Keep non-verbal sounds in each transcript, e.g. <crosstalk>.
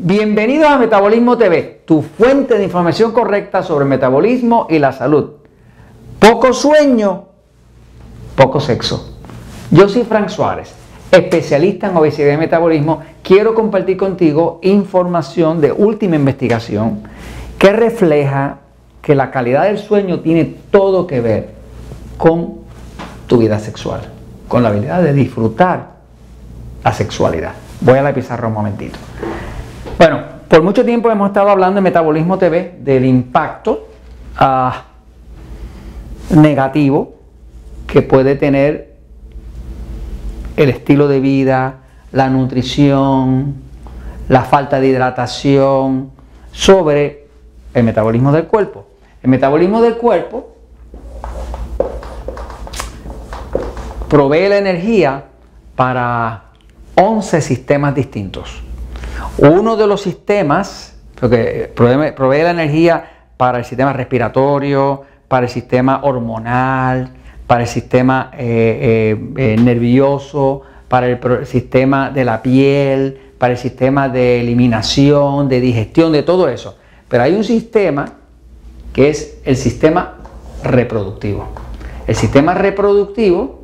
Bienvenidos a Metabolismo TV, tu fuente de información correcta sobre metabolismo y la salud. Poco sueño, poco sexo. Yo soy Frank Suárez, especialista en obesidad y metabolismo. Quiero compartir contigo información de última investigación que refleja que la calidad del sueño tiene todo que ver con tu vida sexual, con la habilidad de disfrutar la sexualidad. Voy a la pizarra un momentito. Bueno, por mucho tiempo hemos estado hablando en Metabolismo TV del impacto ah, negativo que puede tener el estilo de vida, la nutrición, la falta de hidratación sobre el metabolismo del cuerpo. El metabolismo del cuerpo provee la energía para 11 sistemas distintos. Uno de los sistemas, porque provee, la energía para el sistema respiratorio, para el sistema hormonal, para el sistema eh, eh, eh, nervioso, para el, sistema de la piel, para el sistema de eliminación, de digestión, de todo eso. Pero hay un sistema que es el sistema reproductivo. El sistema reproductivo,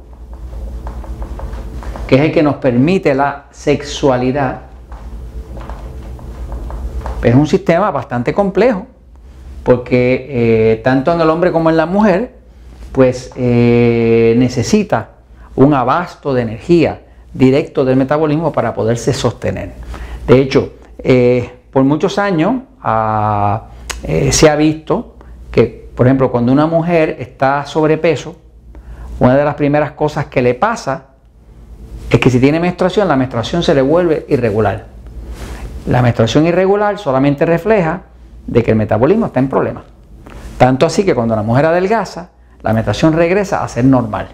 que es el que nos permite la sexualidad, es un sistema bastante complejo, porque eh, tanto en el hombre como en la mujer, pues eh, necesita un abasto de energía directo del metabolismo para poderse sostener. De hecho, eh, por muchos años ah, se ha visto que, por ejemplo, cuando una mujer está sobrepeso, una de las primeras cosas que le pasa es que si tiene menstruación, la menstruación se le vuelve irregular. La menstruación irregular solamente refleja de que el metabolismo está en problemas. Tanto así que cuando la mujer adelgaza, la menstruación regresa a ser normal.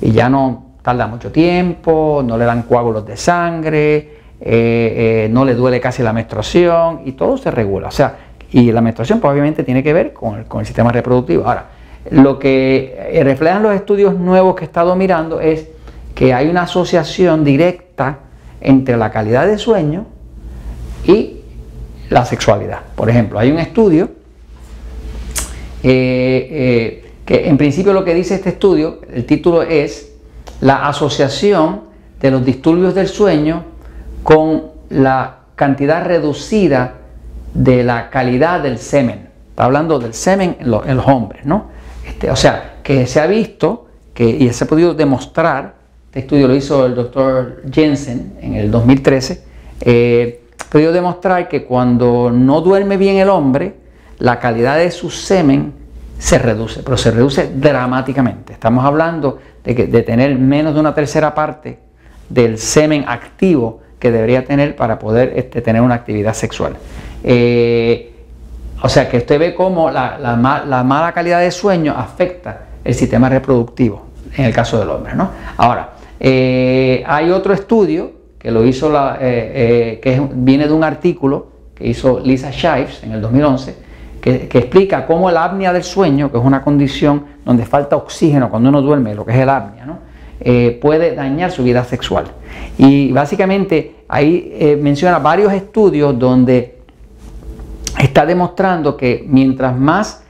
Y ya no tarda mucho tiempo, no le dan coágulos de sangre, eh, eh, no le duele casi la menstruación y todo se regula. O sea, y la menstruación probablemente tiene que ver con el, con el sistema reproductivo. Ahora, lo que eh, reflejan los estudios nuevos que he estado mirando es que hay una asociación directa entre la calidad de sueño y la sexualidad. Por ejemplo, hay un estudio eh, eh, que en principio lo que dice este estudio, el título es la asociación de los disturbios del sueño con la cantidad reducida de la calidad del semen. Está hablando del semen en los, hombres, ¿no? Este, o sea, que se ha visto que, y se ha podido demostrar, este estudio lo hizo el doctor Jensen en el 2013, eh, podido demostrar que cuando no duerme bien el hombre, la calidad de su semen se reduce, pero se reduce dramáticamente. Estamos hablando de, que, de tener menos de una tercera parte del semen activo que debería tener para poder este, tener una actividad sexual. Eh, o sea que usted ve cómo la, mala calidad de sueño afecta el sistema reproductivo en el caso del hombre. ¿no? Ahora, eh, hay otro estudio que lo hizo la, eh, eh, que viene de un artículo que hizo Lisa Shives en el 2011, que, explica cómo la apnea del sueño, que es una condición donde falta oxígeno cuando uno duerme, lo que es el apnea, ¿no? Eh, puede dañar su vida sexual. Y básicamente ahí menciona varios estudios donde está demostrando que mientras más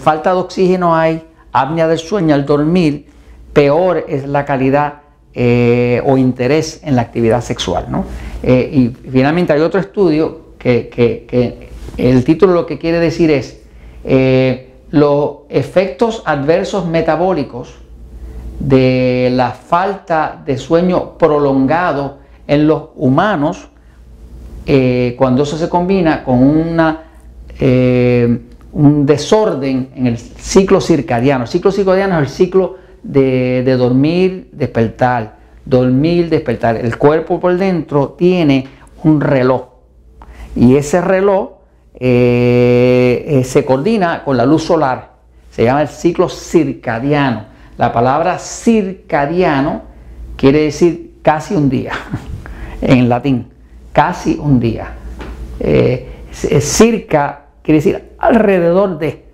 falta de oxígeno hay, apnea del sueño al dormir, peor es la calidad eh, o interés en la actividad sexual. Eh, y finalmente hay otro estudio que, el título lo que quiere decir es eh, los efectos adversos metabólicos de la falta de sueño prolongado en los humanos cuando eso se combina con una, un desorden en el ciclo circadiano. Ciclo circadiano es el ciclo de, dormir, despertar, dormir, despertar. El cuerpo por dentro tiene un reloj y ese reloj eh, eh, se coordina con la luz solar. Se llama el ciclo circadiano. La palabra circadiano quiere decir casi un día <laughs> en latín, casi un día. Eh, circa quiere decir alrededor de,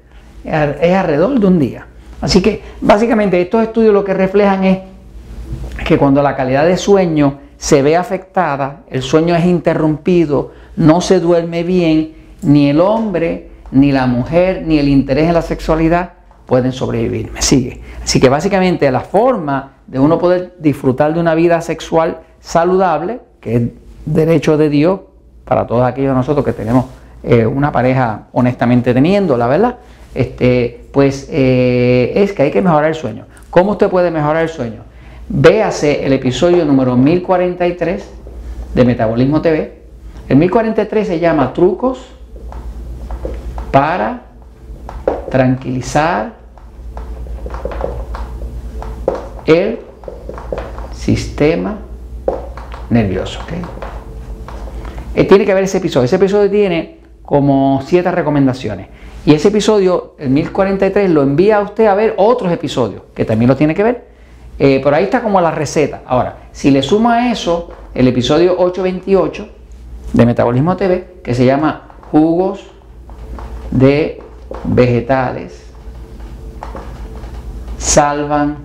es alrededor de un día. Así que básicamente estos estudios lo que reflejan es que cuando la calidad de sueño se ve afectada, el sueño es interrumpido, no se duerme bien, ni el hombre, ni la mujer, ni el interés en la sexualidad pueden sobrevivir. ¿Me sigue? Así que básicamente la forma de uno poder disfrutar de una vida sexual saludable, que es derecho de Dios para todos aquellos de nosotros que tenemos eh, una pareja honestamente teniendo, la verdad, este, pues eh, es que hay que mejorar el sueño. ¿Cómo usted puede mejorar el sueño? Véase el episodio número 1043 de Metabolismo TV. El 1043 se llama Trucos para tranquilizar el sistema nervioso. Eh, tiene que ver ese episodio. Ese episodio tiene como siete recomendaciones. Y ese episodio, el 1043, lo envía a usted a ver otros episodios, que también lo tiene que ver. Eh, por ahí está como la receta. Ahora, si le suma a eso el episodio 828 de Metabolismo TV, que se llama Jugos de Vegetales Salvan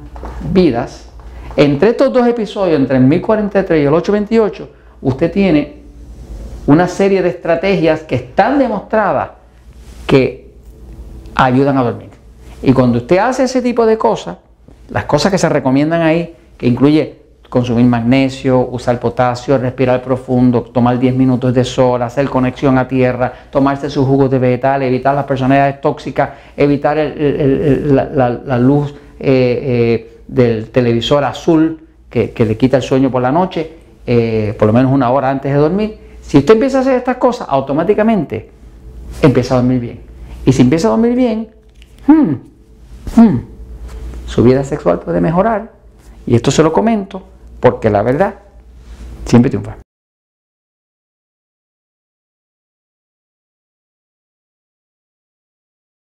Vidas. Entre estos dos episodios, entre el 1043 y el 828, usted tiene una serie de estrategias que están demostradas que ayudan a dormir. Y cuando usted hace ese tipo de cosas, las cosas que se recomiendan ahí, que incluye consumir magnesio, usar potasio, respirar profundo, tomar 10 minutos de sol, hacer conexión a tierra, tomarse sus jugos de vegetal, evitar las personalidades tóxicas, evitar la, luz eh, eh, del televisor azul que, le quita el sueño por la noche, eh, por lo menos una hora antes de dormir. Si usted empieza a hacer estas cosas, automáticamente empieza a dormir bien. Y si empieza a dormir bien, hmm, hmm, su vida sexual puede mejorar. Y esto se lo comento porque la verdad siempre triunfa.